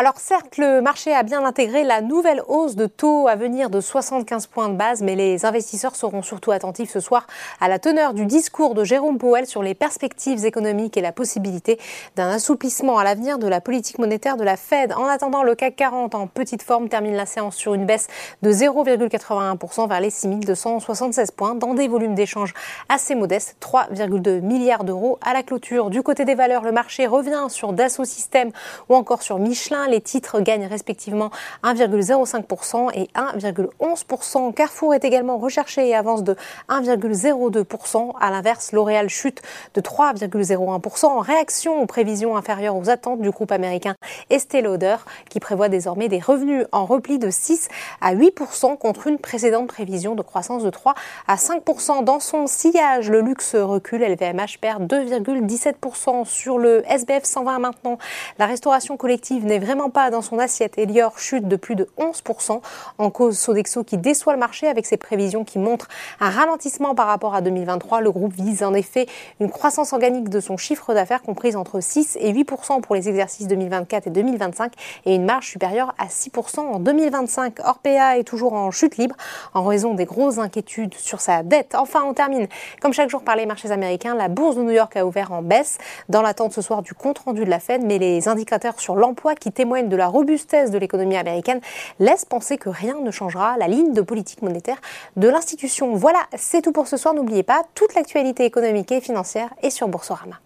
Alors certes, le marché a bien intégré la nouvelle hausse de taux à venir de 75 points de base, mais les investisseurs seront surtout attentifs ce soir à la teneur du discours de Jérôme Powell sur les perspectives économiques et la possibilité d'un assouplissement à l'avenir de la politique monétaire de la Fed. En attendant, le CAC 40 en petite forme termine la séance sur une baisse de 0,81% vers les 6276 points dans des volumes d'échange assez modestes, 3,2 milliards d'euros à la clôture. Du côté des valeurs, le marché revient sur Dassault Systèmes ou encore sur Michelin les titres gagnent respectivement 1,05% et 1,11%. Carrefour est également recherché et avance de 1,02%. À l'inverse, L'Oréal chute de 3,01% en réaction aux prévisions inférieures aux attentes du groupe américain Estée Lauder qui prévoit désormais des revenus en repli de 6 à 8% contre une précédente prévision de croissance de 3 à 5%. Dans son sillage, le luxe recule. LVMH perd 2,17% sur le SBF 120 maintenant. La restauration collective n'est vraiment pas dans son assiette. Elior chute de plus de 11%. En cause, Sodexo qui déçoit le marché avec ses prévisions qui montrent un ralentissement par rapport à 2023. Le groupe vise en effet une croissance organique de son chiffre d'affaires comprise entre 6 et 8% pour les exercices 2024 et 2025 et une marge supérieure à 6% en 2025. Orpea est toujours en chute libre en raison des grosses inquiétudes sur sa dette. Enfin, on termine comme chaque jour par les marchés américains. La bourse de New York a ouvert en baisse dans l'attente ce soir du compte rendu de la Fed, mais les indicateurs sur l'emploi qui témoignent témoigne de la robustesse de l'économie américaine laisse penser que rien ne changera la ligne de politique monétaire de l'institution. Voilà, c'est tout pour ce soir. N'oubliez pas, toute l'actualité économique et financière est sur Boursorama.